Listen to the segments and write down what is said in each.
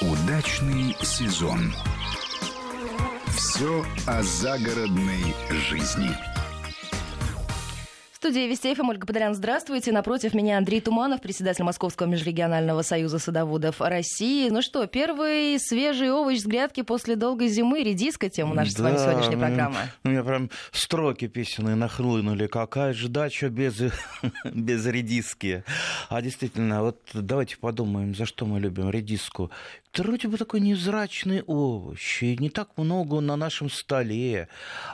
Удачный сезон. Все о загородной жизни. В студии Вести ФМ Ольга Подолян, здравствуйте. Напротив меня Андрей Туманов, председатель Московского межрегионального союза садоводов России. Ну что, первый свежий овощ с грядки после долгой зимы. Редиска тема наша да, с вами сегодняшняя ну, программа. Ну, у меня прям строки песенные нахлынули. Какая же дача без, без редиски. А действительно, вот давайте подумаем, за что мы любим редиску вроде бы такой невзрачный овощ, и не так много на нашем столе.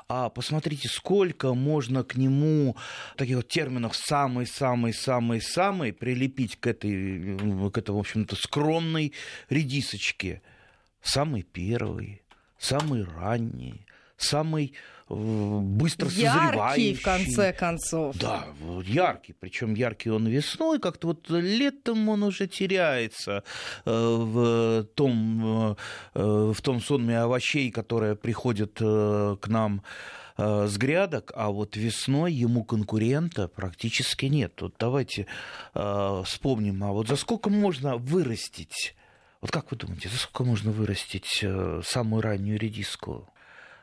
А посмотрите, сколько можно к нему таких вот терминов самый-самый-самый-самый прилепить к этой, к этой, в общем-то, скромной редисочке. Самый первый, самый ранний, самый быстро яркий, созревающий. в конце концов. Да, яркий. Причем яркий он весной, как-то вот летом он уже теряется э, в том, э, в том сонме овощей, которые приходят э, к нам с грядок, а вот весной ему конкурента практически нет. Вот давайте вспомним, а вот за сколько можно вырастить вот как вы думаете, за сколько можно вырастить самую раннюю редиску?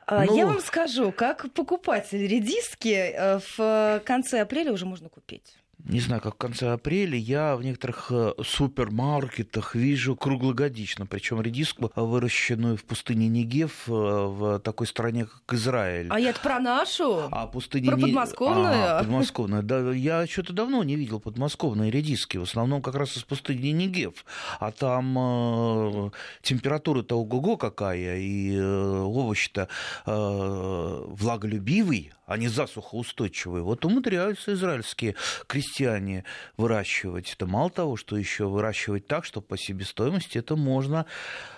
А, ну... Я вам скажу, как покупатель редиски э, в конце апреля уже можно купить не знаю, как в конце апреля, я в некоторых э, супермаркетах вижу круглогодично, причем редиску, выращенную в пустыне Негев, э, в такой стране, как Израиль. А я про нашу? А пустыня про подмосковную? А, подмосковную. Да, я что-то давно не видел подмосковные редиски, в основном как раз из пустыни Негев. А там э, температура-то ого-го какая, и э, овощ-то э, влаголюбивый, они засухоустойчивые. Вот умудряются израильские крестьяне выращивать. Это мало того, что еще выращивать так, что по себестоимости это можно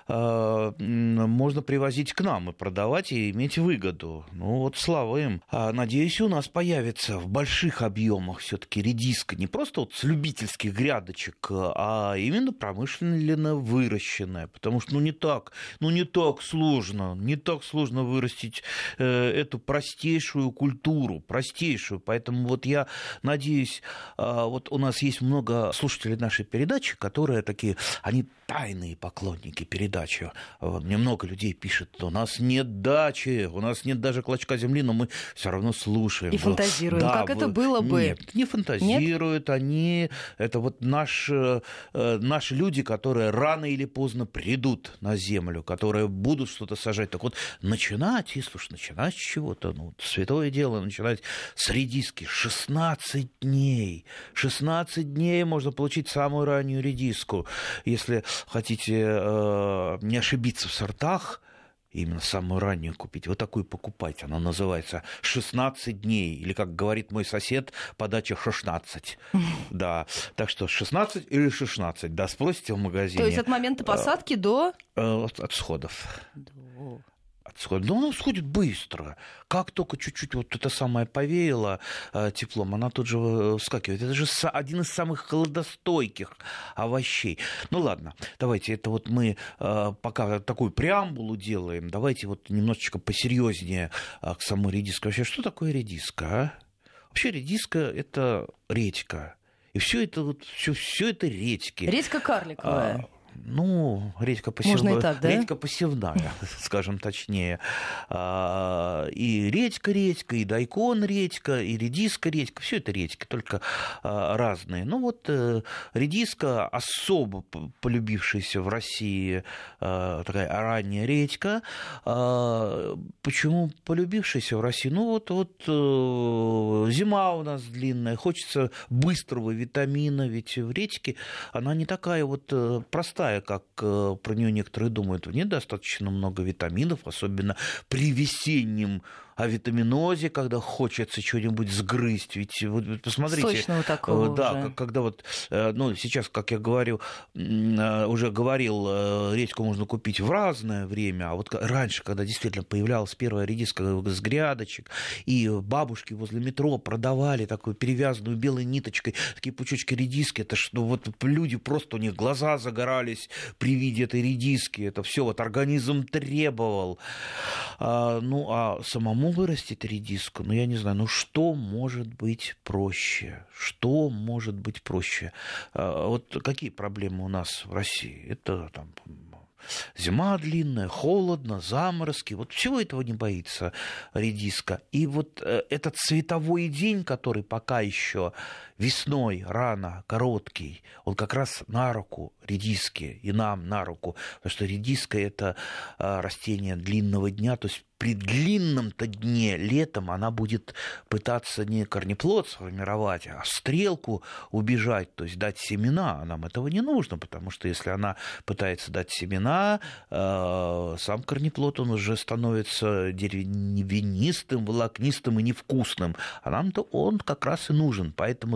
можно привозить к нам и продавать и иметь выгоду. Ну вот слава им. А, надеюсь, у нас появится в больших объемах все-таки редиска, не просто вот с любительских грядочек, а именно промышленно выращенная, потому что ну не так, ну не так сложно, не так сложно вырастить э, эту простейшую культуру, простейшую. Поэтому вот я надеюсь, э, вот у нас есть много слушателей нашей передачи, которые такие, они тайные поклонники передачи. Мне много людей пишет, у нас нет дачи, у нас нет даже клочка земли, но мы все равно слушаем. И фантазируем, да, как это было бы. Нет, не фантазируют, нет? они, это вот наш, э, наши люди, которые рано или поздно придут на землю, которые будут что-то сажать. Так вот, начинать, если уж начинать с чего-то, ну, святое дело, начинать с редиски. 16 дней. 16 дней можно получить самую раннюю редиску. Если хотите э, не ошибиться в сортах, именно самую раннюю купить, вот такую покупать. Она называется 16 дней, или, как говорит мой сосед, подача 16. Да, так что 16 или 16, да, спросите в магазине. То есть от момента посадки до... Э, от всходов отсходит. Но оно сходит быстро. Как только чуть-чуть вот это самое повеяло э, теплом, она тут же э, вскакивает. Это же один из самых холодостойких овощей. Ну ладно, давайте это вот мы э, пока такую преамбулу делаем. Давайте вот немножечко посерьезнее к самой редиске. Вообще, что такое редиска? А? Вообще редиска это редька. И все это вот все, все это редьки. Редька карликовая. А, ну, редька посевная. так, да? Редька посевная, скажем точнее. А, и редька редька, и дайкон редька, и редиска редька. Все это редьки, только а, разные. Ну вот э, редиска особо полюбившаяся в России а, такая ранняя редька. Почему полюбившаяся в России? Ну вот, вот э, зима у нас длинная, хочется быстрого витамина, ведь в редьке она не такая вот э, простая простая, как э, про нее некоторые думают. В ней достаточно много витаминов, особенно при весеннем о витаминозе, когда хочется что-нибудь сгрызть. Ведь вот посмотрите, Сочного такого да, уже. когда вот, э, ну сейчас, как я говорю, э, уже говорил, э, редьку можно купить в разное время, а вот раньше, когда действительно появлялась первая редиска с грядочек, и бабушки возле метро продавали такую перевязанную белой ниточкой такие пучочки редиски, это что ну, вот люди просто у них глаза загорались при виде этой редиски, это все вот организм требовал. А, ну а самому самому вырастить редиску, ну, я не знаю, ну, что может быть проще? Что может быть проще? А, вот какие проблемы у нас в России? Это там Зима длинная, холодно, заморозки. Вот всего этого не боится редиска. И вот э, этот цветовой день, который пока еще весной, рано, короткий, он как раз на руку редиске и нам на руку. Потому что редиска – это э, растение длинного дня, то есть при длинном-то дне летом она будет пытаться не корнеплод сформировать, а стрелку убежать, то есть дать семена. А нам этого не нужно, потому что если она пытается дать семена, э, сам корнеплод он уже становится деревянистым, волокнистым и невкусным. А нам-то он как раз и нужен.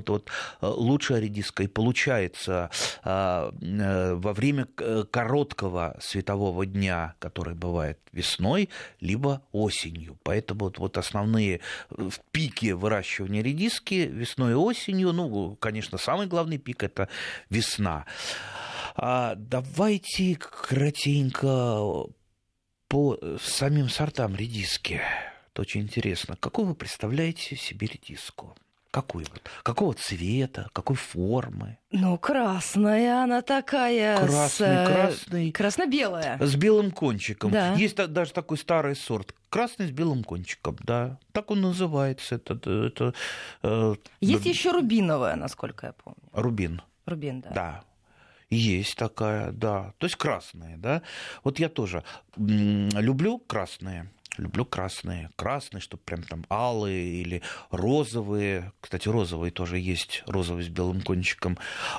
Поэтому-то вот э, лучшая редиска и получается э, во время короткого светового дня, который бывает весной, либо осенью. Поэтому вот, вот основные э, в пике выращивания редиски весной и осенью, ну, конечно, самый главный пик это весна. А давайте кратенько по самим сортам редиски. Это очень интересно. Какую вы представляете себе редиску? Какой вот? Какого цвета? Какой формы? Ну, красная она такая. Красный, с... Э, красный. Красно-белая. С белым кончиком. Да. Есть даже такой старый сорт. Красный с белым кончиком, да. Так он называется. Это, это, э, Есть да. еще рубиновая, насколько я помню. Рубин. Рубин, да. Да. Есть такая, да. То есть красные, да. Вот я тоже люблю красные люблю красные. Красные, чтобы прям там алые или розовые. Кстати, розовые тоже есть, розовый с белым кончиком.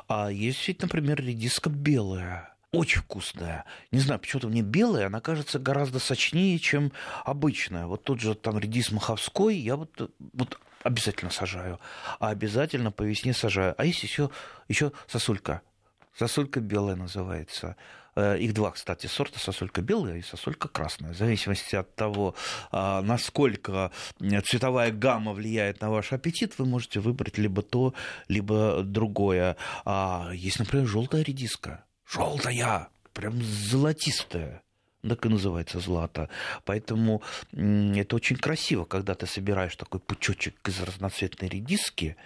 А есть ведь, например, редиска белая. Очень вкусная. Не знаю, почему-то мне белая, она кажется гораздо сочнее, чем обычная. Вот тот же там редис маховской, я вот, вот обязательно сажаю. А обязательно по весне сажаю. А есть еще, еще сосулька. Сосулька белая называется. Э, их два, кстати, сорта, сосулька белая и сосулька красная. В зависимости от того, а, насколько цветовая гамма влияет на ваш аппетит, вы можете выбрать либо то, либо другое. А есть, например, желтая редиска. Желтая, прям золотистая так и называется злато. Поэтому это очень красиво, когда ты собираешь такой пучочек из разноцветной редиски,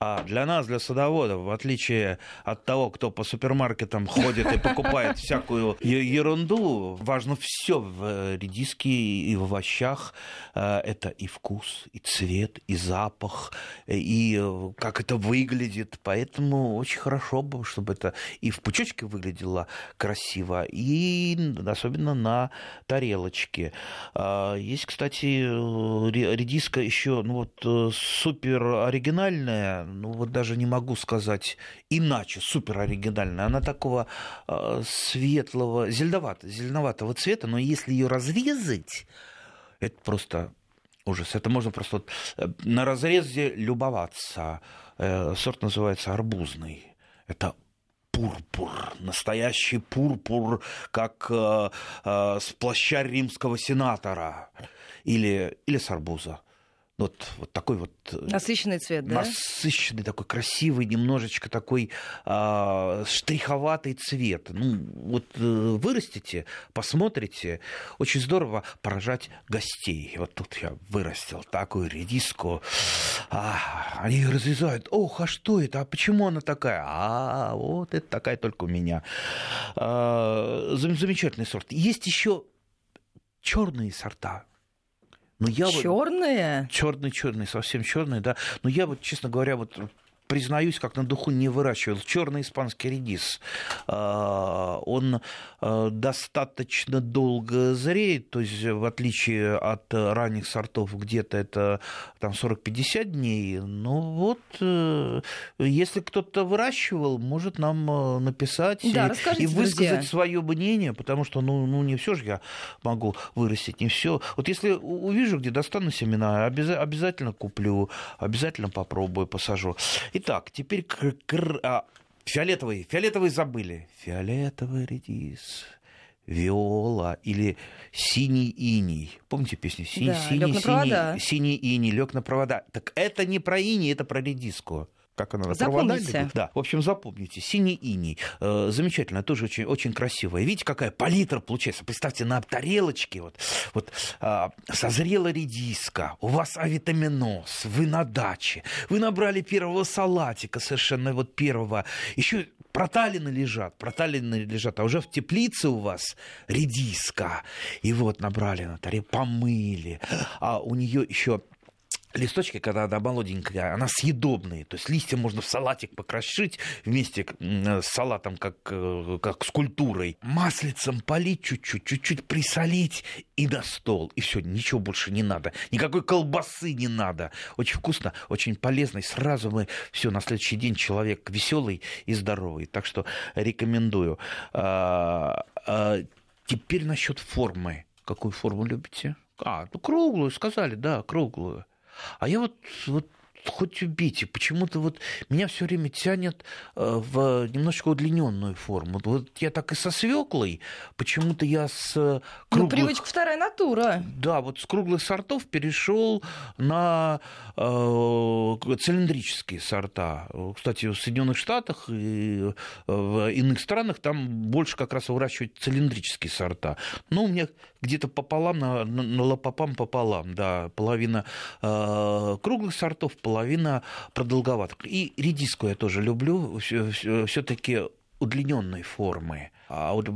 а для нас, для садоводов, в отличие от того, кто по супермаркетам ходит и покупает всякую ерунду, важно все в э, редиске и в овощах. Э, это и вкус, и цвет, и запах, и э, как это выглядит. Поэтому очень хорошо бы, чтобы это и в пучочке выглядело красиво, и особенно на тарелочке. Есть, кстати, редиска еще ну вот, супер оригинальная, ну вот даже не могу сказать иначе, супер оригинальная. Она такого э, светлого, зеленоватого, зеленоватого цвета, но если ее разрезать, это просто ужас. Это можно просто вот э, на разрезе любоваться. Э, сорт называется арбузный. Это пурпур, настоящий пурпур, как э, э, с плаща римского сенатора или, или с арбуза вот, вот такой вот... Э, насыщенный цвет, да? Насыщенный, такой красивый, немножечко такой э, штриховатый цвет. Ну, вот э, вырастите, посмотрите, очень здорово поражать гостей. Вот тут я вырастил такую редиску, а, они разрезают, ох, а что это, а почему она такая? А, вот это такая только у меня. А, замечательный сорт. Есть еще черные сорта но я черные? Вот, черный, черный, совсем черный, да. Но я вот, честно говоря, вот признаюсь, как на духу не выращивал. Черный испанский редис. А, он а, достаточно долго зреет, то есть в отличие от ранних сортов, где-то это там 40-50 дней. Ну вот, э, если кто-то выращивал, может нам э, написать да, и, и высказать свое мнение, потому что ну, ну не все же я могу вырастить, не все. Вот если увижу, где достану семена, обязательно куплю, обязательно попробую, посажу. Итак, теперь к, к, а, фиолетовый. Фиолетовый забыли. Фиолетовый редис виола или синий иней. Помните песню? Си, да, синий, синий, синий иней, лег на провода. Так это не про иней, это про редиску как она, запомните. Да, в общем, запомните. Синий иней. Э, замечательно, тоже очень, очень красивая. Видите, какая палитра получается? Представьте, на тарелочке вот, вот э, созрела редиска, у вас авитаминоз, вы на даче, вы набрали первого салатика, совершенно вот первого, еще проталины лежат, проталины лежат, а уже в теплице у вас редиска. И вот набрали на таре, помыли. А у нее еще листочки, когда она молоденькая, она съедобная. То есть листья можно в салатик покрошить вместе с салатом, как, э, как с культурой. Маслицем полить чуть-чуть, чуть-чуть присолить и на стол. И все, ничего больше не надо. Никакой колбасы не надо. Очень вкусно, очень полезно. И сразу мы все, на следующий день человек веселый и здоровый. Так что рекомендую. А, а, теперь насчет формы. Какую форму любите? А, ну круглую, сказали, да, круглую. А я вот, вот хоть убейте, почему-то вот меня все время тянет э, в немножечко удлиненную форму. Вот я так и со свеклой, почему-то я с ну, круглых... Ну, привычка вторая натура. Да, вот с круглых сортов перешел на э, цилиндрические сорта. Кстати, в Соединенных Штатах и в иных странах там больше как раз выращивают цилиндрические сорта. Ну, у меня где-то пополам, на, на лопопам пополам, да, половина э, круглых сортов, половина продолговатых. И редиску я тоже люблю, все-таки удлиненной формы. А вот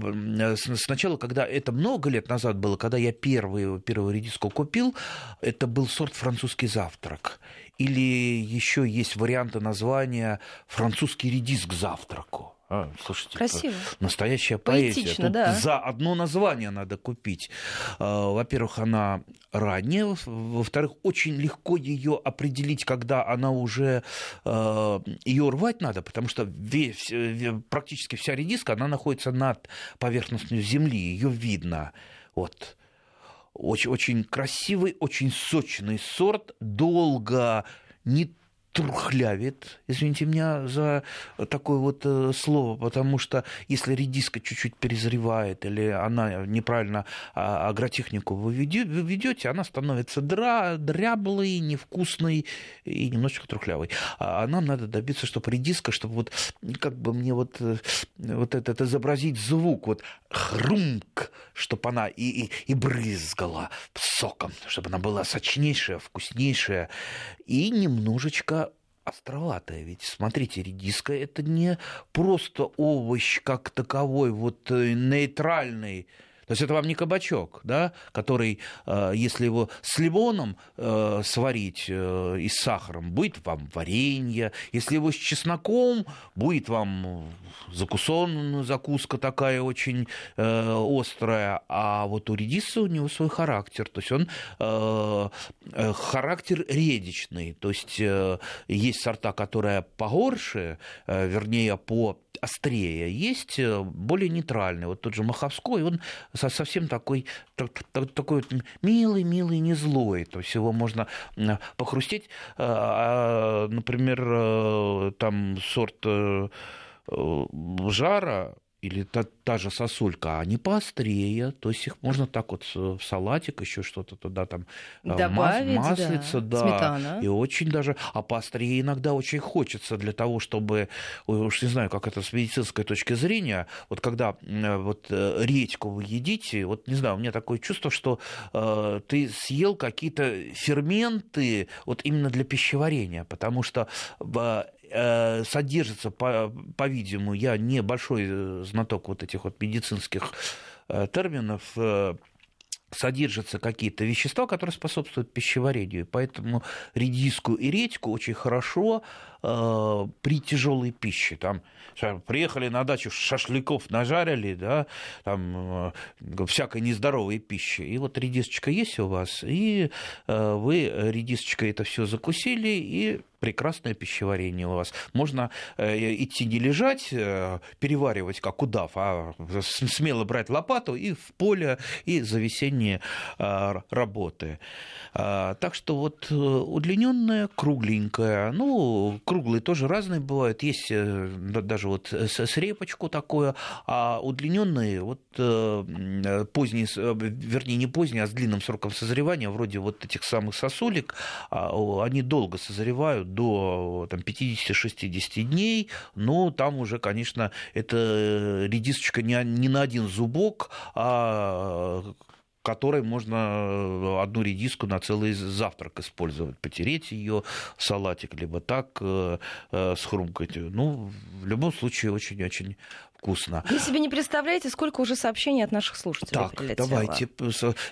сначала, когда это много лет назад было, когда я первую, первую редиску купил, это был сорт французский завтрак. Или еще есть варианты названия французский редиск к завтраку. А, слушайте, Красиво. настоящая поэзия. Поэтично, Тут да. За одно название надо купить. А, во-первых, она ранняя, во-вторых, очень легко ее определить, когда она уже а, ее рвать надо, потому что весь, практически вся редиска она находится над поверхностью земли, ее видно. Вот. Очень, очень красивый, очень сочный сорт, долго не трухлявит, извините меня за такое вот э, слово, потому что если редиска чуть-чуть перезревает или она неправильно а, агротехнику вы ведете, она становится дра, дряблой, невкусной и немножечко трухлявой. А нам надо добиться, чтобы редиска, чтобы вот как бы мне вот, э, вот этот изобразить звук, вот хрумк, чтобы она и, и, и брызгала соком, чтобы она была сочнейшая, вкуснейшая и немножечко островатая. Ведь, смотрите, редиска – это не просто овощ как таковой, вот э, нейтральный, то есть это вам не кабачок, да, который, э, если его с лимоном э, сварить э, и с сахаром, будет вам варенье. Если его с чесноком, будет вам закусон, закуска такая очень острая. А вот у редиса у него свой характер. То есть он характер редичный. То есть есть сорта, которые погорше, вернее, по острее, есть более нейтральные. Вот тот же Маховской, он совсем такой, такой милый, милый, не злой. То есть его можно похрустеть. А, а, например, э, там сорт э, э, жара или та, та же сосулька, а они поострее, то есть их можно так вот в салатик еще что-то туда там э, Добавить, мас, маслица, да, да, Сметана. и очень даже, а поострее иногда очень хочется для того, чтобы, уж не знаю, как это с медицинской точки зрения, вот когда э, вот э, редьку вы едите, вот не знаю, у меня такое чувство, что э, ты съел какие-то ферменты вот именно для пищеварения, потому что Э, содержится, по, по-видимому, я не большой э, знаток вот этих вот медицинских э, терминов, содержатся какие-то вещества, которые способствуют пищеварению. Поэтому редиску и редьку очень хорошо э, при тяжелой пище. Там приехали на дачу, шашлыков нажарили, да, там э, всякой нездоровой пищи. И вот редисочка есть у вас, и э, вы редисочкой это все закусили, и прекрасное пищеварение у вас. Можно э, идти не лежать, э, переваривать как удав, а смело брать лопату и в поле, и за весенние э, работы. А, так что вот удлиненная, кругленькая, ну, круглые тоже разные бывают. Есть даже вот с репочку такое, а удлиненные вот поздние, вернее, не поздние, а с длинным сроком созревания, вроде вот этих самых сосулек, а, они долго созревают, до там, 50-60 дней, но там уже, конечно, это редисочка не, не на один зубок, а которой можно э, одну редиску на целый завтрак использовать, потереть ее в салатик, либо так э, э, схрумкать. Ну, в любом случае, очень-очень вкусно. Вы себе не представляете, сколько уже сообщений от наших слушателей Так, прилетело? давайте.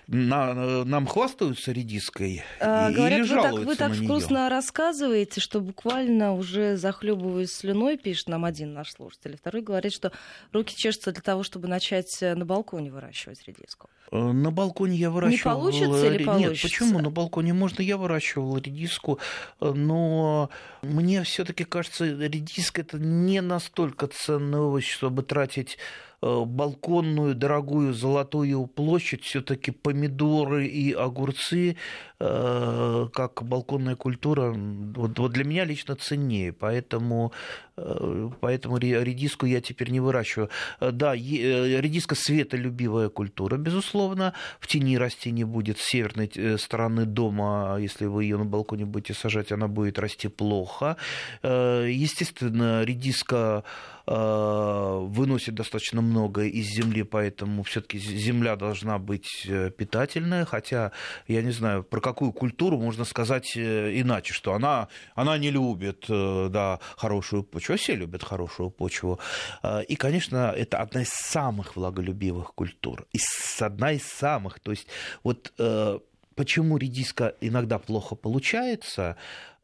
На, нам хвастаются редиской а, или говорят, жалуются вы так, вы так вкусно неё? рассказываете, что буквально уже захлебываясь слюной, пишет нам один наш слушатель. Второй говорит, что руки чешутся для того, чтобы начать э, на балконе выращивать редиску. Э, На балконе я выращивал... получится или ре- получится? Нет, почему на балконе можно? Я выращивал редиску, э, но мне все таки кажется, редиска это не настолько ценный овощ, чтобы тратить э, балконную дорогую золотую площадь, все-таки помидоры и огурцы, э, как балконная культура, вот, для меня лично ценнее, поэтому, э, поэтому ре- редиску я теперь не выращиваю. Да, редиска светолюбивая культура, безусловно, в тени расти не будет, с северной стороны дома, если вы ее на балконе будете сажать, она будет расти плохо. Естественно, редиска выносит достаточно много из земли, поэтому все-таки земля должна быть э, питательная, хотя я не знаю, про какую культуру можно сказать э, иначе, что она, она не любит э, да, хорошую почву, все любят хорошую почву. Э, И, конечно, это одна из самых влаголюбивых культур, и одна из самых, то есть вот э, почему редиска иногда плохо получается,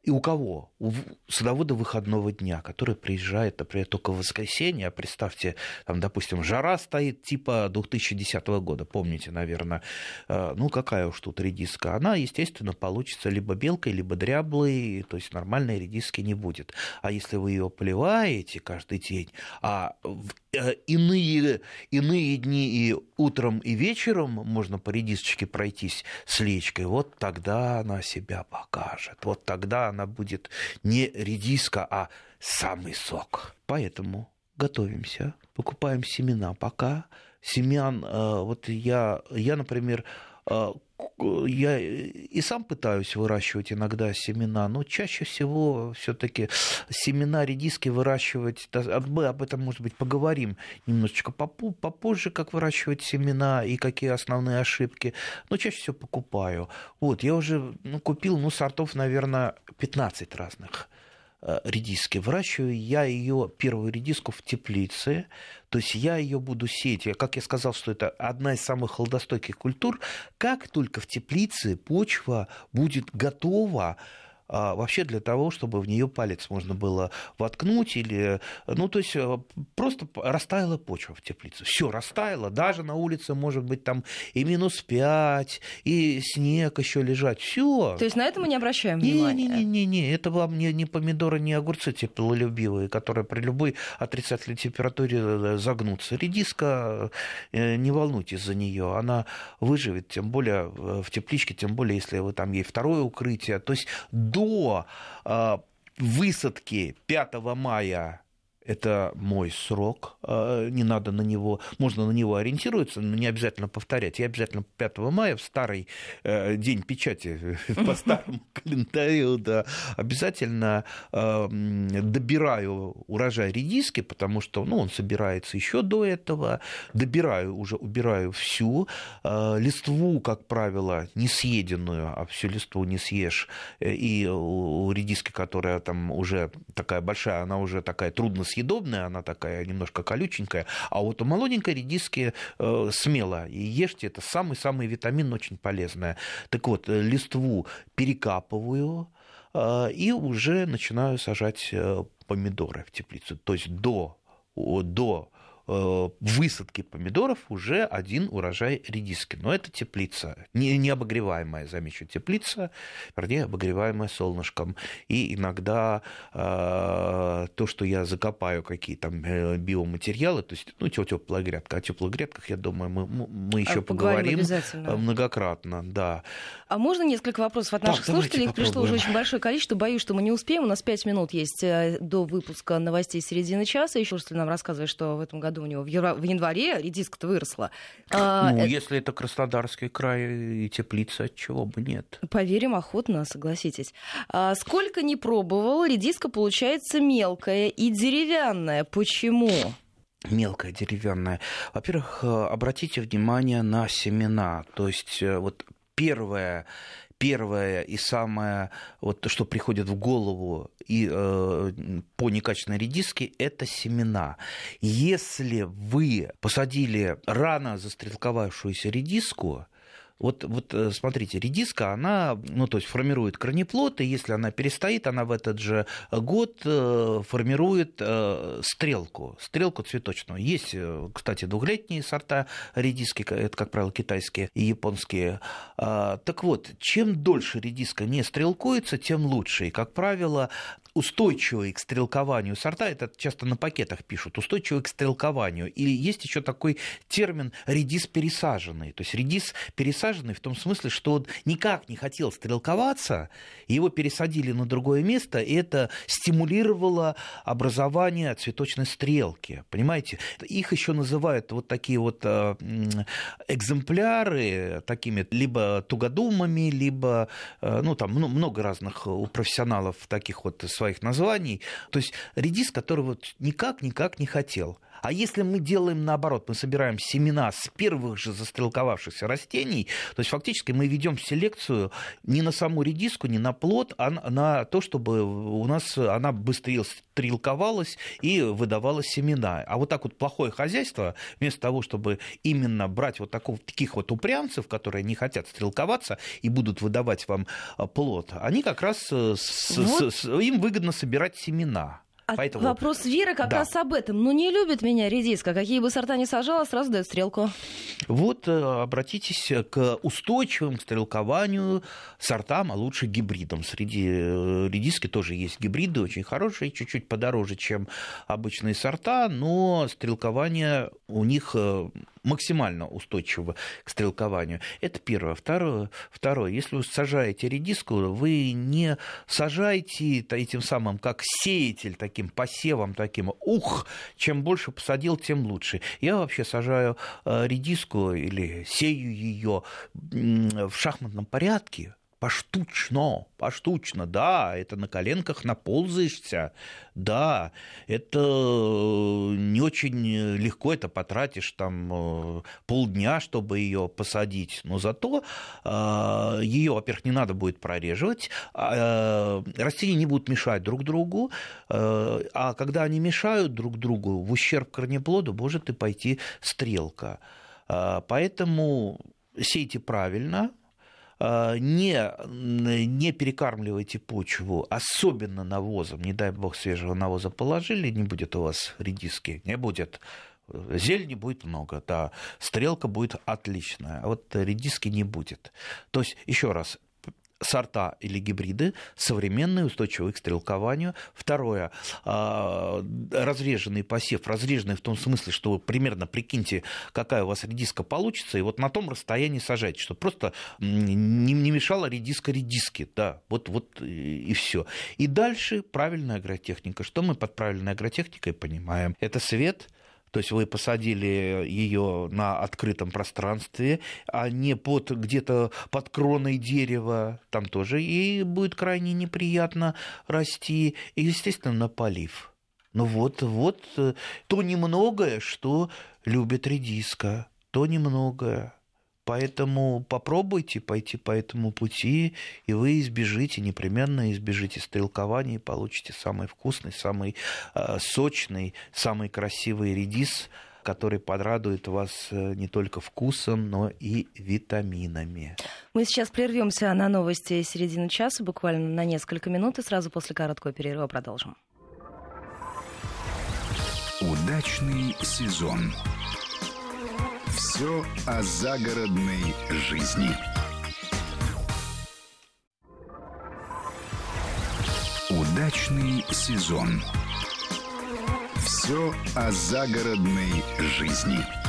и у кого? У садовода выходного дня, который приезжает, например, только в воскресенье, а представьте, там, допустим, жара стоит типа 2010 года, помните, наверное, Э, ну какая уж тут редиска, она, естественно, получится либо белкой, либо дряблой, то есть нормальной редиски не будет. А если вы ее поливаете каждый день, а в э, иные, иные дни и утром, и вечером можно по редисочке пройтись с лечкой, вот тогда она себя покажет. Вот тогда она будет не редиска, а самый сок. Поэтому готовимся, покупаем семена пока. Семян, э, вот я, я например, э, я и сам пытаюсь выращивать иногда семена, но чаще всего все-таки семена редиски выращивать, мы об этом, может быть, поговорим немножечко попозже, как выращивать семена и какие основные ошибки, но чаще всего покупаю. Вот, я уже ну, купил, ну, сортов, наверное, 15 разных редиски. Выращиваю я ее, первую редиску, в теплице. То есть я ее буду сеять. Я, как я сказал, что это одна из самых холодостойких культур. Как только в теплице почва будет готова а, вообще для того, чтобы в нее палец можно было воткнуть или, ну, то есть э, просто растаяла почва в теплице. Все растаяло, даже на улице может быть там и минус 5, и снег еще лежать. Все. То есть на это мы не обращаем Не, внимания? не, не, не, не, это вам не, не помидоры, не огурцы теплолюбивые, которые при любой отрицательной температуре э, загнутся. Редиска, э, не волнуйтесь за нее, она выживет, тем более э, в тепличке, тем более, если вы там ей второе укрытие. То есть до э, высадки 5 мая это мой срок, э, не надо на него, можно на него ориентироваться, но не обязательно повторять. Я обязательно 5 мая в старый э, день печати по старому календарю, да, обязательно м, добираю урожай редиски, потому что ну, он собирается еще до этого, добираю уже, убираю всю э, листву, как правило, не съеденную, а всю листву не съешь, Э, и у редиски, которая там уже такая большая, она уже такая трудно съедобная, она такая немножко колюченькая, а вот у молоденькой редиски э, смело и ешьте, это самый-самый витамин, очень полезная. Так вот, э, листву перекапываю, э, и уже начинаю сажать э, помидоры в теплицу. То есть до, до высадки помидоров уже один урожай редиски. Но это теплица, не, не обогреваемая, замечу, теплица, вернее, обогреваемая солнышком. И иногда э, то, что я закопаю, какие там э, биоматериалы, то есть, ну, теплая грядка. О теплых грядках, я думаю, мы, мы- мы еще А, поговорим поговорим э, многократно, да. А можно несколько вопросов от наших давайте слушателей? Их пришло уже очень большое количество. Боюсь, что мы не успеем. У нас пять минут есть э, до выпуска новостей середины часа. Еще слушатель нам рассказывает, что в этом году у него в в январе редиска-то выросла. А, Ну, э, если это Краснодарский край и теплица, чего бы нет. Поверим охотно, согласитесь. А, сколько не пробовал, редиска получается мелкая и деревянная. Почему? мелкая деревянная. Во-первых, обратите внимание на семена. То есть вот первое первое и самое, вот то, что приходит в голову и э, по некачественной редиске, это семена. Если вы посадили рано застрелковавшуюся редиску, вот, вот э, смотрите, редиска, она, ну, то есть формирует корнеплод, и если она перестоит, она в этот же год э, формирует э, стрелку, стрелку цветочную. Есть, кстати, двухлетние сорта редиски, это, как правило, китайские и японские. А, так вот, чем дольше редиска не стрелкуется, тем лучше. И, как правило, устойчивые к стрелкованию сорта, это часто на пакетах пишут, устойчивые к стрелкованию. И есть еще такой термин редис пересаженный. То есть редис пересаженный в том смысле, что он никак не хотел стрелковаться, его пересадили на другое место, и это стимулировало образование цветочной стрелки. Понимаете? Их еще называют вот такие вот э, экземпляры такими либо тугодумами, либо, э, ну, там много разных у профессионалов таких вот своих своих названий. То есть редис, который вот никак-никак не хотел. А если мы делаем наоборот, мы собираем семена с первых же застрелковавшихся растений, то есть фактически мы ведем селекцию не на саму редиску, не на плод, а на то, чтобы у нас она быстрее стрелковалась и выдавала семена. А вот так вот плохое хозяйство, вместо того, чтобы именно брать вот такого, таких вот упрямцев, которые не хотят стрелковаться и будут выдавать вам а, плод, они как раз э, с, вот. с, им выгодно собирать семена. А Поэтому... Вопрос Веры как да. раз об этом. Ну, не любит меня редиска. Какие бы сорта ни сажала, сразу дает стрелку. Вот э, обратитесь к устойчивым к стрелкованию сортам, а лучше гибридам. Среди э, редиски тоже есть гибриды, очень хорошие, чуть-чуть подороже, чем обычные сорта, но стрелкование у них э, максимально устойчивы к стрелкованию. Это первое. Второе, второе, если вы сажаете редиску, вы не сажаете этим самым, как сеятель, таким посевом, таким, ух, чем больше посадил, тем лучше. Я вообще сажаю э, редиску или сею ее в шахматном порядке, поштучно, поштучно, да, это на коленках наползаешься, да, это э, не очень легко, это потратишь там э, полдня, чтобы ее посадить, но зато э, ее, во-первых, не надо будет прореживать, а, растения не будут мешать друг другу, а когда они мешают друг другу, в ущерб корнеплоду может и пойти стрелка. Поэтому сейте правильно, не, не перекармливайте почву, особенно навозом, не дай бог свежего навоза положили, не будет у вас редиски, не будет. Зелени будет много, да, стрелка будет отличная, а вот редиски не будет. То есть, еще раз, сорта или гибриды, современные, устойчивые к стрелкованию. Второе, а, разреженный посев, разреженный в том смысле, что вы примерно прикиньте, какая у вас редиска получится, и вот на том расстоянии сажать, чтобы просто не, не мешала редиска редиске, да, вот, вот и все. И дальше правильная агротехника. Что мы под правильной агротехникой понимаем? Это свет, то есть вы посадили ее на открытом пространстве, а не под где-то под кроной дерева, там тоже и будет крайне неприятно расти, и, естественно, на полив. Ну вот, вот э, то немногое, что любит редиска, то немногое. Поэтому попробуйте пойти по этому пути, и вы избежите, непременно избежите стрелкования и получите самый вкусный, самый э, сочный, самый красивый редис, который подрадует вас э, не только вкусом, но и витаминами. Мы сейчас прервемся на новости середины часа, буквально на несколько минут, и сразу после короткого перерыва продолжим. Удачный сезон. Все о загородной жизни. Удачный сезон. Все о загородной жизни.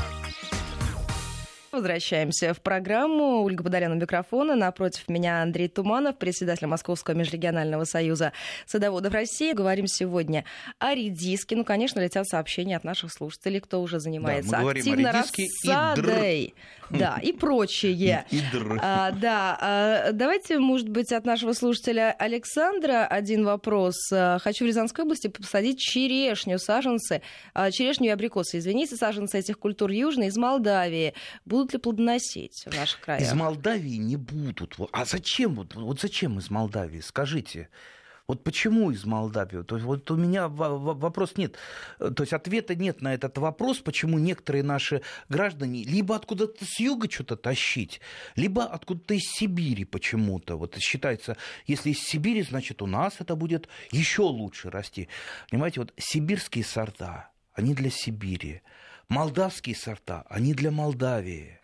Возвращаемся в программу. Ольга Подоляна микрофона. Напротив меня Андрей Туманов, председатель Московского межрегионального союза садоводов России. Говорим сегодня о редиске. Ну, конечно, летят сообщения от наших слушателей, кто уже занимается да, активно рассадой. Да, и прочее. И, а, да, а, давайте, может быть, от нашего слушателя Александра один вопрос. А, хочу в Рязанской области посадить черешню, саженцы, а, черешню и абрикосы. Извините, саженцы этих культур южные из Молдавии. Будут ли плодоносить в наших краях? Из Молдавии не будут. А зачем? Вот, вот зачем из Молдавии? Скажите. Вот почему из Молдавии? То есть вот у меня вопрос нет. То есть ответа нет на этот вопрос, почему некоторые наши граждане либо откуда-то с юга что-то тащить, либо откуда-то из Сибири почему-то. Вот считается, если из Сибири, значит у нас это будет еще лучше расти. Понимаете, вот сибирские сорта, они для Сибири. Молдавские сорта, они для Молдавии.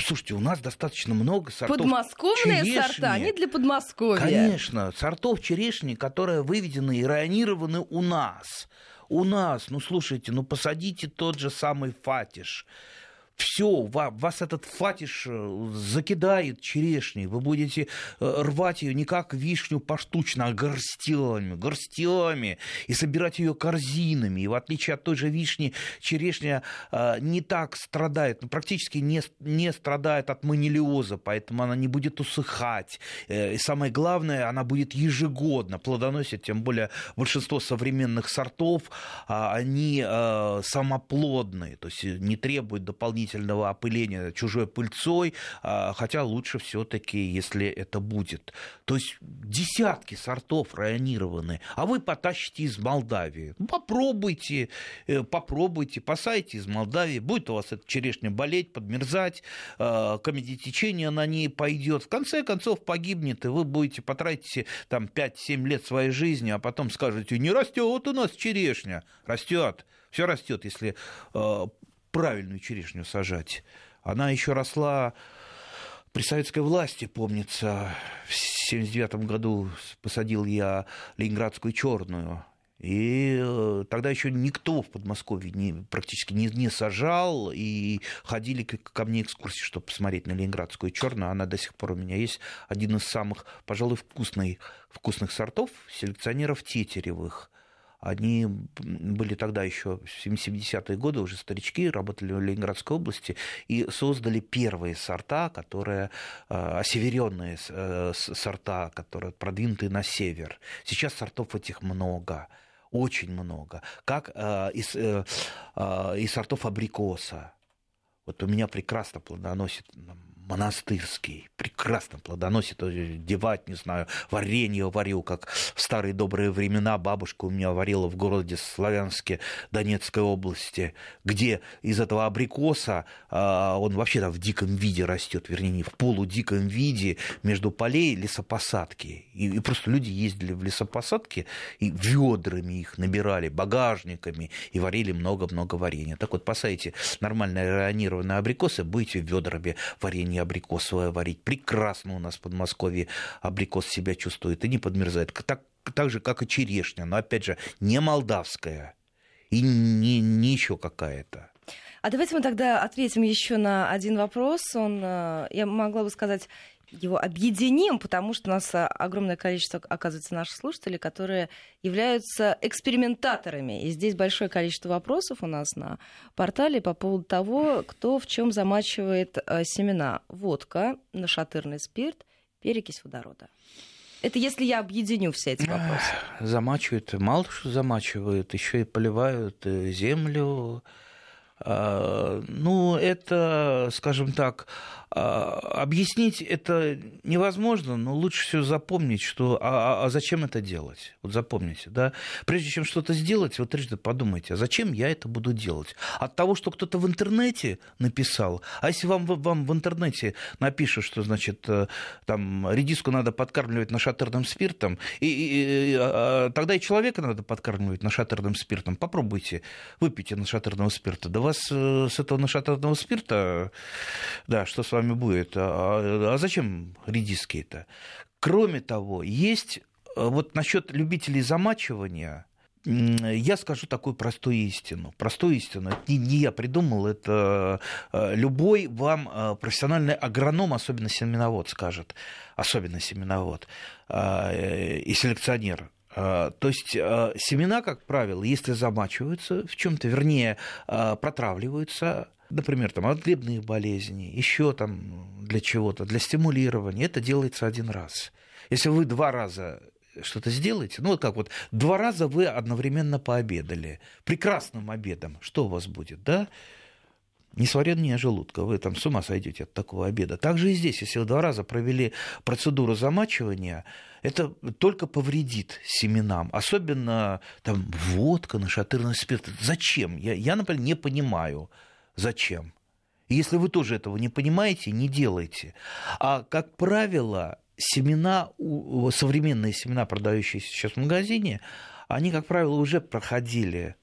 Слушайте, у нас достаточно много сортов Подмосковные черешни. сорта, они для Подмосковья. Конечно, сортов черешни, которые выведены и районированы у нас. У нас, ну слушайте, ну посадите тот же самый фатиш все, вас этот фатиш э, закидает черешней, вы будете э, рвать ее не как вишню поштучно, а горстями, горстями, и собирать ее корзинами. И в отличие от той же вишни, черешня э, не так страдает, ну, практически не, не страдает от манилиоза, поэтому она не будет усыхать. И самое главное, она будет ежегодно плодоносить, тем более большинство современных сортов, а, они самоплодные, то есть не требуют дополнительных дополнительного опыления чужой пыльцой, а, хотя лучше все-таки, если это будет. То есть десятки сортов районированы, а вы потащите из Молдавии. Ну, попробуйте, э, попробуйте, посайте из Молдавии, будет у вас эта черешня болеть, подмерзать, а, комедитечение на ней пойдет, в конце концов погибнет, и вы будете потратить там 5-7 лет своей жизни, а потом скажете, не растет у нас черешня, растет, все растет, если а, правильную черешню сажать. Она еще росла при советской власти, помнится, в 1979 году посадил я ленинградскую черную. И э, тогда еще никто в Подмосковье не, практически не, не сажал, и ходили ко мне экскурсии, чтобы посмотреть на ленинградскую черную. Она до сих пор у меня есть. Один из самых, пожалуй, вкусных, вкусных сортов селекционеров тетеревых. Они были тогда еще в 70-е годы, уже старички, работали в Ленинградской области и создали первые сорта, которые э, осеверенные э, сорта, которые продвинутые на север. Сейчас сортов этих много очень много, как э, из, э, э, сортов абрикоса. Вот у меня прекрасно плодоносит монастырский, прекрасно плодоносит, девать, не знаю, варенье варил, как в старые добрые времена бабушка у меня варила в городе Славянске Донецкой области, где из этого абрикоса, а, он вообще там в диком виде растет, вернее, не в полудиком виде, между полей лесопосадки. И, и просто люди ездили в лесопосадки и ведрами их набирали, багажниками, и варили много-много варенья. Так вот, посадите нормально районированные абрикосы, будете ведрами варенье не абрикосовое варить. Прекрасно у нас в Подмосковье абрикос себя чувствует и не подмерзает. Так, так же, как и черешня, но, опять же, не молдавская и не, не еще какая-то. А давайте мы тогда ответим еще на один вопрос. Он, э, я могла бы сказать, его объединим, потому что у нас а, огромное количество, оказывается, наших слушателей, которые являются экспериментаторами. И здесь большое количество вопросов у нас на портале по поводу того, кто в чем замачивает а, семена. Водка, нашатырный спирт, перекись водорода. Это если я объединю все эти вопросы. Замачивают, мало что замачивают, еще и поливают э, землю. А, ну, это, скажем так, а, объяснить это невозможно, но лучше всего запомнить, что а, а, а зачем это делать? Вот запомните, да. Прежде чем что-то сделать, вот трижды подумайте, а зачем я это буду делать? От того, что кто-то в интернете написал, а если вам, вам в интернете напишут, что, значит, э, там редиску надо подкармливать нашатырным спиртом, и, и, и, а, тогда и человека надо подкармливать нашатырным спиртом, попробуйте, выпейте нашатырного спирта, да вас э, с этого нашатырного спирта, да, что с вами будет. А, а зачем редиски-то? Кроме того, есть э, вот насчет любителей замачивания, я скажу такую простую истину. Простую истину. Это не, не я придумал, это э, любой вам профессиональный агроном, особенно семеновод, скажет. Особенно семеновод э, и селекционер. То есть семена, как правило, если замачиваются в чем-то, вернее, протравливаются, например, там, от грибных болезней, еще там для чего-то, для стимулирования, это делается один раз. Если вы два раза что-то сделаете, ну вот как вот, два раза вы одновременно пообедали, прекрасным обедом, что у вас будет, да? Несварение желудка, вы там с ума сойдете от такого обеда. Также и здесь, если вы два раза провели процедуру замачивания, это только повредит семенам. Особенно там водка, нашатырный спирт. Зачем? Я, я, например, не понимаю, зачем. И если вы тоже этого не понимаете, не делайте. А, как правило, семена, современные семена, продающиеся сейчас в магазине, они, как правило, уже проходили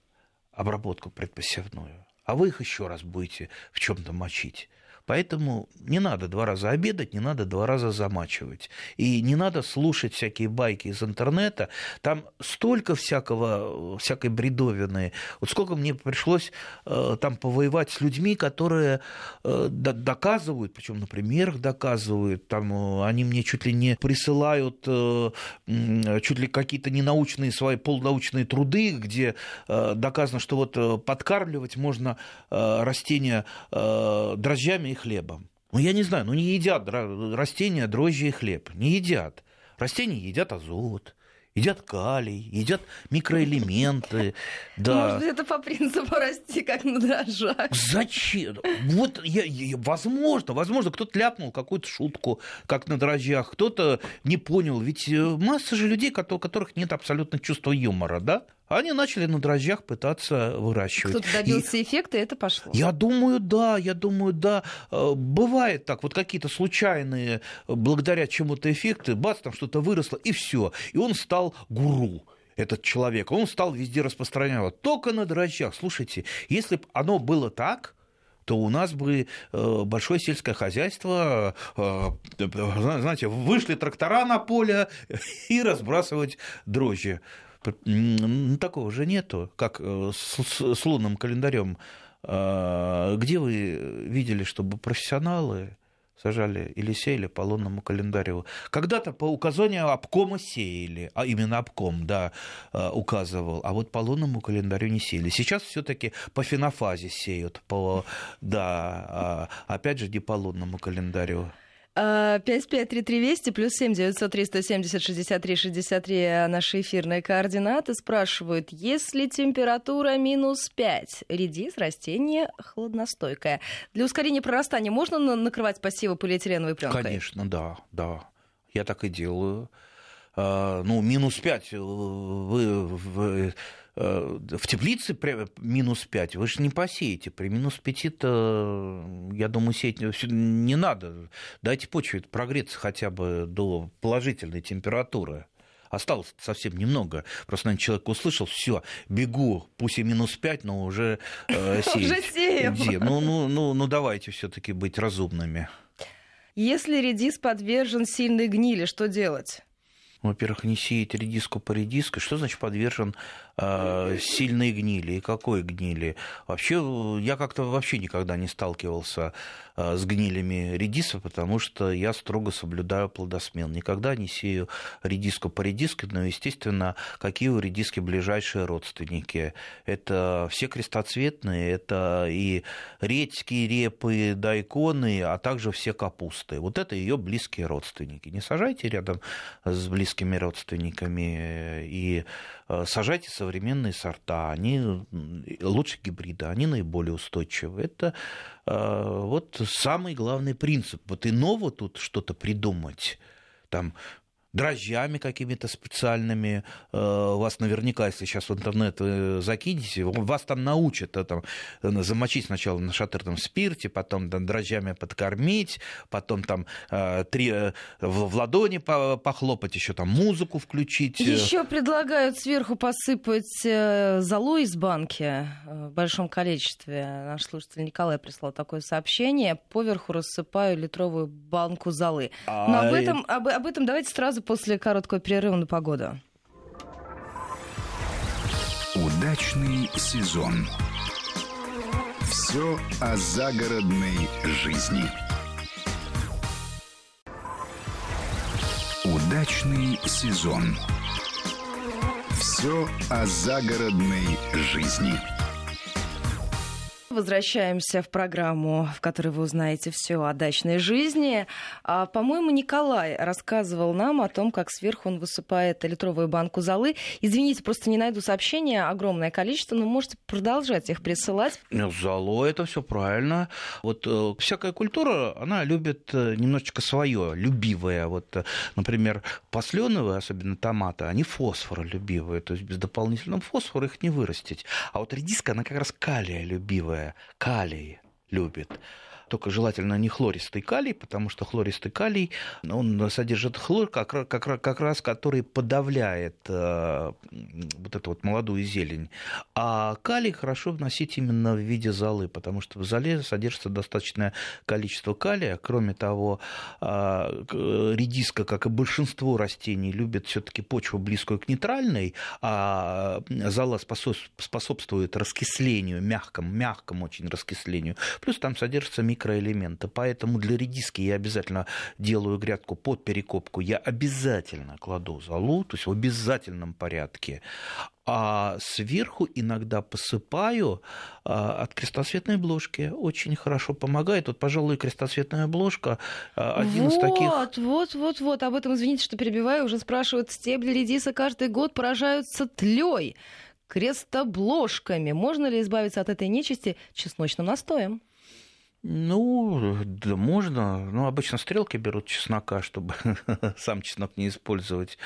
обработку предпосевную, а вы их еще раз будете в чем-то мочить. Поэтому не надо два раза обедать, не надо два раза замачивать. И не надо слушать всякие байки из интернета. Там столько всякого, всякой бредовины. Вот сколько мне пришлось э, там повоевать с людьми, которые э, доказывают, причем на примерах доказывают, там э, они мне чуть ли не присылают чуть ли какие-то ненаучные свои полнаучные труды, где доказано, что вот подкармливать можно растения дрожжами хлебом. Ну, я не знаю, ну не едят растения дрожжи и хлеб. Не едят. Растения едят азот, едят калий, едят микроэлементы. Да. Может, это по принципу расти как на дрожжах. Зачем? Вот, я, я, возможно, возможно, кто-то ляпнул какую-то шутку, как на дрожжах, кто-то не понял. Ведь э, масса же людей, у которых нет абсолютно чувства юмора, да? Они начали на дрожжах пытаться выращивать. Кто-то добился и... эффекта, и это пошло. Я думаю, да, я думаю, да. Э, бывает так, вот какие-то случайные, благодаря чему-то эффекты, бац, там что-то выросло, и все. И он стал гуру этот человек, он стал везде распространяться. Только на дрожжах. Слушайте, если бы оно было так, то у нас бы э, большое сельское хозяйство, э, знаете, вышли трактора на поле и разбрасывать дрожжи. Такого же нету, как э, с, с, с лунным календарем. А, где вы видели, чтобы профессионалы сажали или сеяли по лунному календарю. Когда-то по указанию обкома сеяли, а именно обком, да, э, указывал, а вот по лунному календарю не сеяли. Сейчас все таки по фенофазе сеют, по, да, а, опять же, не по лунному календарю. 553320 плюс 7 900 370 63 63 наши эфирные координаты спрашивают, если температура минус 5, редис растение хладностойкое. Для ускорения прорастания можно накрывать посевы полиэтиленовой пленкой? Конечно, да, да. Я так и делаю. А, ну, минус 5 э, вы, вы в теплице минус 5 вы же не посеете. При минус 5-то, я думаю, сеять не надо. Дайте почве прогреться хотя бы до положительной температуры. Осталось совсем немного. Просто, наверное, человек услышал, все, бегу, пусть и минус 5, но уже э, сеять. Уже сеем. Ну, ну, ну, ну, давайте все-таки быть разумными. Если редис подвержен сильной гнили, что делать? Во-первых, не сеять редиску по редиске. Что значит подвержен э, сильной гнили? И какой гнили? Вообще, я как-то вообще никогда не сталкивался э, с гнилями редиса, потому что я строго соблюдаю плодосмен. Никогда не сею редиску по редиске, но, естественно, какие у редиски ближайшие родственники. Это все крестоцветные, это и редьки, репы, дайконы, а также все капусты. Вот это ее близкие родственники. Не сажайте рядом с близкими родственниками и э, сажайте современные сорта. Они лучше гибрида, они наиболее устойчивы. Это э, вот самый главный принцип. Вот иного тут что-то придумать там дрожжами какими-то специальными. Э, вас наверняка, если сейчас в интернет закинете, вас там научат там, замочить сначала на шатырном спирте, потом там, дрожжами подкормить, потом там э, три, э, в ладони похлопать, еще там музыку включить. Еще предлагают сверху посыпать золу из банки в большом количестве. Наш слушатель Николай прислал такое сообщение. Поверху рассыпаю литровую банку золы. Но об этом, об, об этом давайте сразу после короткого перерыва на погоду. Удачный сезон. Все о загородной жизни. Удачный сезон. Все о загородной жизни. Возвращаемся в программу, в которой вы узнаете все о дачной жизни. А, по-моему, Николай рассказывал нам о том, как сверху он высыпает литровую банку золы. Извините, просто не найду сообщения, огромное количество, но можете продолжать их присылать. Золо, это все правильно. Вот э, всякая культура, она любит э, немножечко свое, любивое. Вот, э, например, посленовые, особенно томаты, они фосфоролюбивые, то есть без дополнительного фосфора их не вырастить. А вот редиска, она как раз калия любивая калий любит только желательно не хлористый калий, потому что хлористый калий, он содержит хлор, как, как, как раз который подавляет э, вот эту вот молодую зелень. А калий хорошо вносить именно в виде золы, потому что в золе содержится достаточное количество калия. Кроме того, э, редиска, как и большинство растений, любит все-таки почву близкую к нейтральной, а зола способствует раскислению, мягкому, мягкому очень раскислению. Плюс там содержится микро микроэлементы. Поэтому для редиски я обязательно делаю грядку под перекопку. Я обязательно кладу золу, то есть в обязательном порядке. А сверху иногда посыпаю а, от крестосветной бложки. Очень хорошо помогает. Вот, пожалуй, крестосветная бложка а, один вот, из таких... Вот, вот, вот. Об этом, извините, что перебиваю. Уже спрашивают, стебли редиса каждый год поражаются тлей крестобложками. Можно ли избавиться от этой нечисти чесночным настоем? Ну, да можно. Ну, обычно стрелки берут чеснока, чтобы сам чеснок не использовать.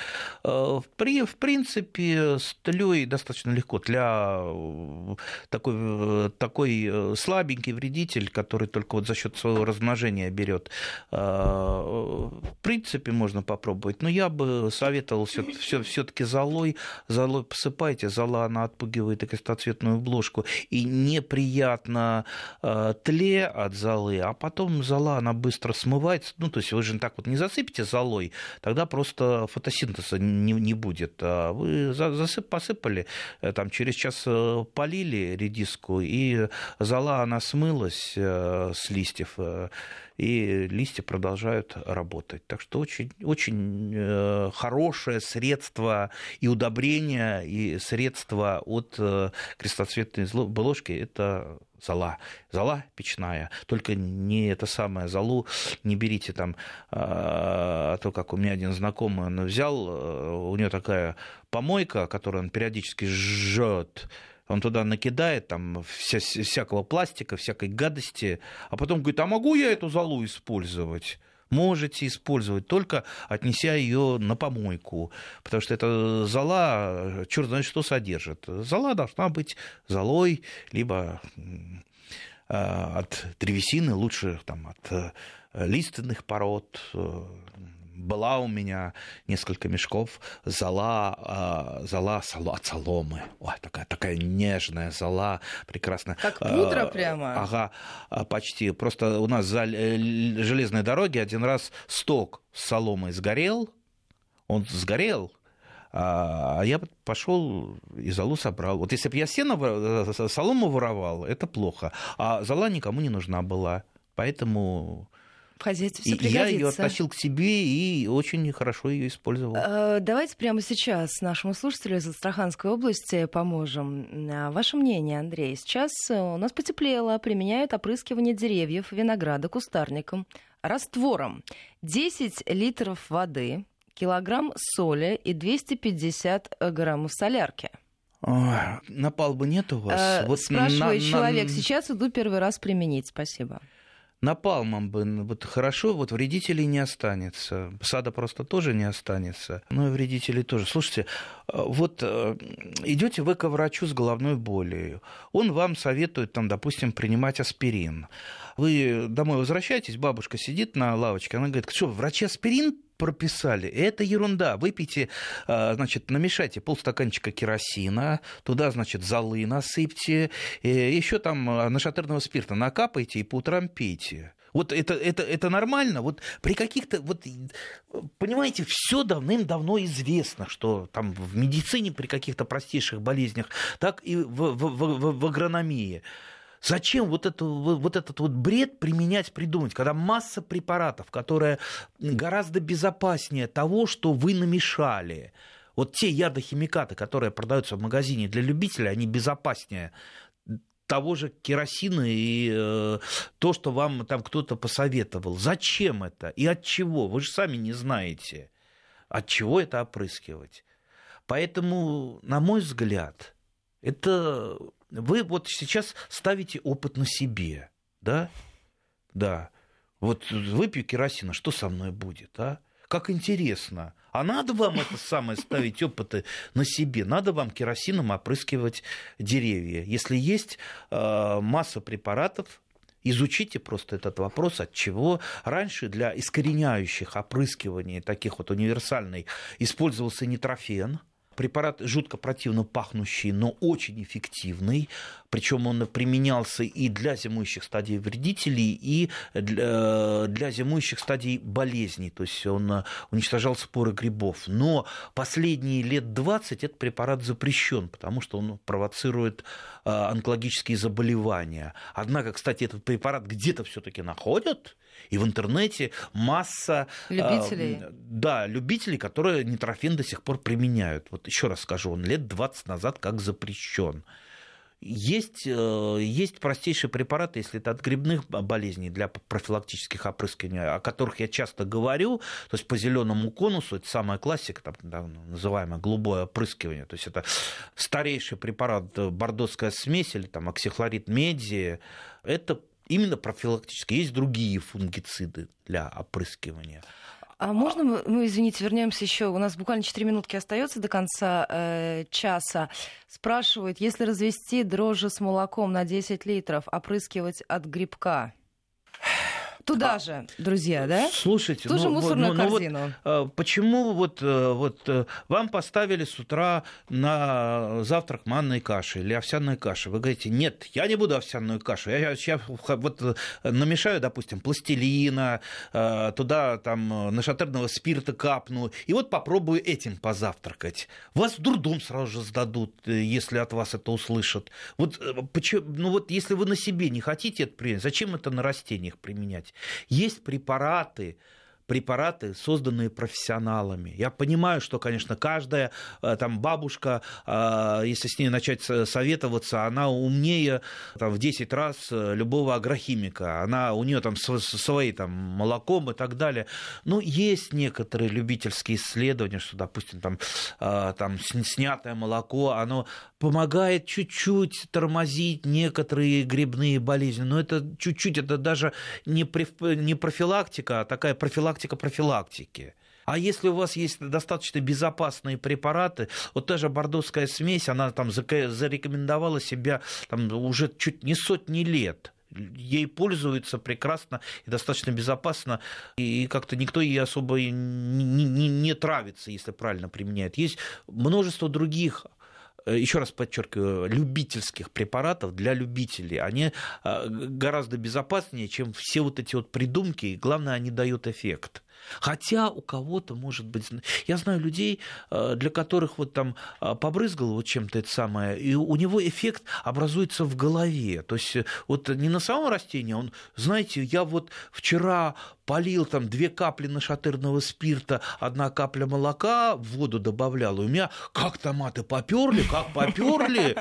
Э, при, в принципе, с тлей достаточно легко. Тля э, такой, э, такой слабенький вредитель, который только вот за счет своего размножения берет. В принципе, можно попробовать. Но я бы советовал все-таки золой. Золой посыпайте. Зола, она отпугивает и крестоцветную бложку. И неприятно тле, а от золы, а потом зола, она быстро смывается. Ну, то есть вы же так вот не засыпите золой, тогда просто фотосинтеза не, не будет. А вы засып, посыпали, э, там через час э, полили редиску, и зола, она смылась э, с листьев, и листья продолжают работать. Так что очень, очень хорошее средство и удобрение, и средство от крестоцветной бложки – это зола. Зола печная. Только не это самое золу не берите там, а, а то, как у меня один знакомый, он взял, э, у него такая помойка, которую он периодически жжет, он туда накидает там вся, всякого пластика, всякой гадости, а потом говорит, а могу я эту золу использовать? можете использовать, только отнеся ее на помойку, потому что эта зола, черт знает, что содержит. Зола должна быть золой, либо а, от древесины, лучше там, от э, лиственных пород, э, была у меня несколько мешков зола, а, зола от соломы. Ой, такая, такая нежная зола, прекрасная. Как пудра прямо? Ага, а, почти. Просто у нас за э, железной дороге один раз сток с соломой сгорел, он сгорел, а я пошел и золу собрал. Вот если бы я сено, э, солому воровал, это плохо. А зола никому не нужна была. Поэтому в хозяйстве все я ее относил к себе и очень хорошо ее использовал. Э, давайте прямо сейчас нашему слушателю из Астраханской области поможем. Э, ваше мнение, Андрей. Сейчас у нас потеплело, применяют опрыскивание деревьев, винограда, кустарником, раствором. 10 литров воды, килограмм соли и 250 граммов солярки. напал бы нет у вас? вот Спрашивает на, человек, на... сейчас иду первый раз применить. Спасибо напалмом бы вот хорошо, вот вредителей не останется. Сада просто тоже не останется. Ну и вредителей тоже. Слушайте, э, вот э, идете вы к врачу с головной болью. Он вам советует, там, допустим, принимать аспирин. Вы домой возвращаетесь, бабушка сидит на лавочке, она говорит, что, врачи аспирин прописали. Это ерунда. Выпейте, а, значит, намешайте полстаканчика керосина, туда, значит, золы насыпьте, еще там а, нашатырного спирта накапайте и по утрам пейте. Вот это, это, это нормально. Вот при каких-то, вот, понимаете, все давным-давно известно, что там в медицине при каких-то простейших болезнях, так и в, в, в, в агрономии. Зачем вот, это, вот этот вот бред применять, придумать, когда масса препаратов, которые гораздо безопаснее того, что вы намешали. Вот те ядохимикаты, которые продаются в магазине для любителей, они безопаснее того же керосина и э, то, что вам там кто-то посоветовал. Зачем это и от чего? Вы же сами не знаете, от чего это опрыскивать. Поэтому, на мой взгляд, это вы вот сейчас ставите опыт на себе, да? Да. Вот выпью керосина, что со мной будет, а? Как интересно. А надо вам это самое ставить опыты на себе. Надо вам керосином опрыскивать деревья. Если есть э, масса препаратов, Изучите просто этот вопрос, от чего раньше для искореняющих опрыскиваний таких вот универсальных использовался нитрофен, препарат жутко противно пахнущий, но очень эффективный. Причем он применялся и для зимующих стадий вредителей, и для, для зимующих стадий болезней. То есть он уничтожал споры грибов. Но последние лет 20 этот препарат запрещен, потому что он провоцирует а, онкологические заболевания. Однако, кстати, этот препарат где-то все-таки находят, и в интернете масса... Любителей. Э, да, любителей, которые нитрофен до сих пор применяют. Вот еще раз скажу, он лет 20 назад как запрещен. Есть, э, есть простейшие препараты, если это от грибных болезней для профилактических опрыскиваний, о которых я часто говорю, то есть по зеленому конусу, это самая классика, там, да, называемое голубое опрыскивание, то есть это старейший препарат э, бордоская смесь или там оксихлорид меди, это именно профилактически. Есть другие фунгициды для опрыскивания. А можно мы, извините, вернемся еще? У нас буквально 4 минутки остается до конца э, часа. Спрашивают, если развести дрожжи с молоком на 10 литров, опрыскивать от грибка? Туда а, же, друзья, да? Слушайте, Ту ну, мусорную ну, корзину. Вот, а, почему вот, э, вот э, вам поставили с утра на завтрак манной каши или овсяной каши? Вы говорите, нет, я не буду овсяную кашу. Я сейчас вот э, намешаю, допустим, пластилина, туда там нашатырного спирта капну, и вот попробую этим позавтракать. Вас в дурдом сразу же сдадут, если от вас это услышат. Вот, почему, ну вот если вы на себе не хотите это принять, зачем это на растениях применять? Есть препараты, препараты, созданные профессионалами. Я понимаю, что, конечно, каждая э, там бабушка, э, если с ней начать советоваться, она умнее там, в 10 раз э, любого агрохимика. Она, у нее там свои там, молоком и так далее. Но есть некоторые любительские исследования, что, допустим, там, там снятое молоко, оно помогает чуть-чуть тормозить некоторые грибные болезни. Но это чуть-чуть, это даже не, не профилактика, а такая профилактика профилактики. А если у вас есть достаточно безопасные препараты, вот та же бордовская смесь, она там зарекомендовала себя там, уже чуть не сотни лет ей пользуются прекрасно и достаточно безопасно, и как-то никто ей особо не, не, не травится, если правильно применяет. Есть множество других еще раз подчеркиваю, любительских препаратов для любителей. Они э, гораздо безопаснее, чем все вот эти вот придумки, и главное, они дают эффект. Хотя у кого-то, может быть, я знаю людей, э, для которых вот там побрызгал вот чем-то это самое, и у него эффект образуется в голове. То есть вот не на самом растении, он, знаете, я вот вчера полил там две капли нашатырного спирта, одна капля молока, в воду добавлял, и у меня как томаты поперли, как поперли.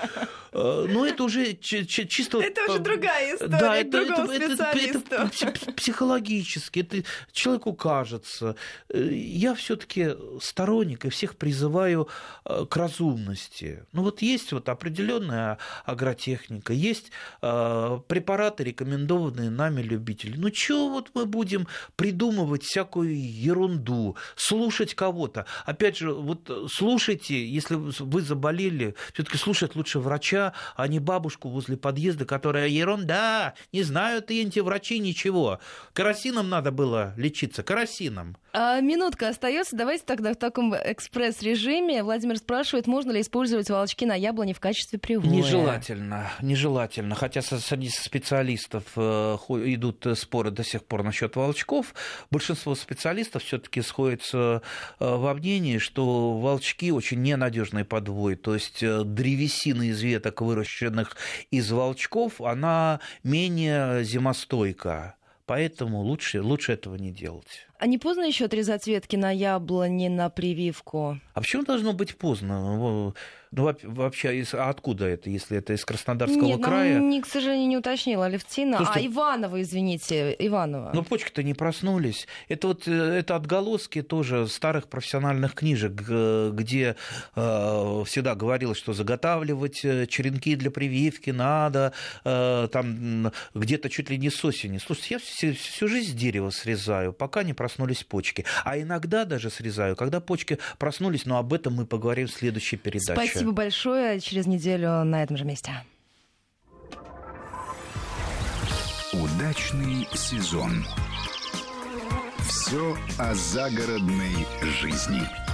Э, ну, это уже чисто... Это уже другая история, да, это, это, это, это психологически, это человеку кажется. Э, я все таки сторонник и всех призываю э, к разумности. Ну, вот есть вот определенная агротехника, есть препараты, рекомендованные нами любители. Ну, что вот мы будем придумывать всякую ерунду, слушать кого-то. Опять же, вот слушайте, если вы заболели, все-таки слушать лучше врача, врача, а не бабушку возле подъезда, которая ерунда, не знают эти врачи ничего. Керосином надо было лечиться, керосином. А, минутка остается. Давайте тогда в таком экспресс-режиме. Владимир спрашивает, можно ли использовать волчки на яблоне в качестве привоя? Нежелательно, нежелательно. Хотя среди специалистов э, идут споры до сих пор насчет волчков. Большинство специалистов все-таки сходится э, во мнении, что волчки очень ненадежный подвой. То есть э, древесина из веток, выращенных из волчков, она менее зимостойка. Поэтому лучше, лучше этого не делать. А не поздно еще отрезать ветки на яблони на прививку? А почему должно быть поздно? Ну, вообще, а откуда это, если это из Краснодарского Нет, края? Нет, к сожалению, не уточнила. Слушайте, а Иванова, извините, Иванова. Ну, почки-то не проснулись. Это вот э, это отголоски тоже старых профессиональных книжек, где э, всегда говорилось, что заготавливать э, черенки для прививки надо, э, там где-то чуть ли не с осени. Слушайте, я всю, всю жизнь дерево срезаю, пока не проснулись почки. А иногда даже срезаю, когда почки проснулись, но об этом мы поговорим в следующей передаче. Спасибо большое. Через неделю на этом же месте. Удачный сезон. Все о загородной жизни.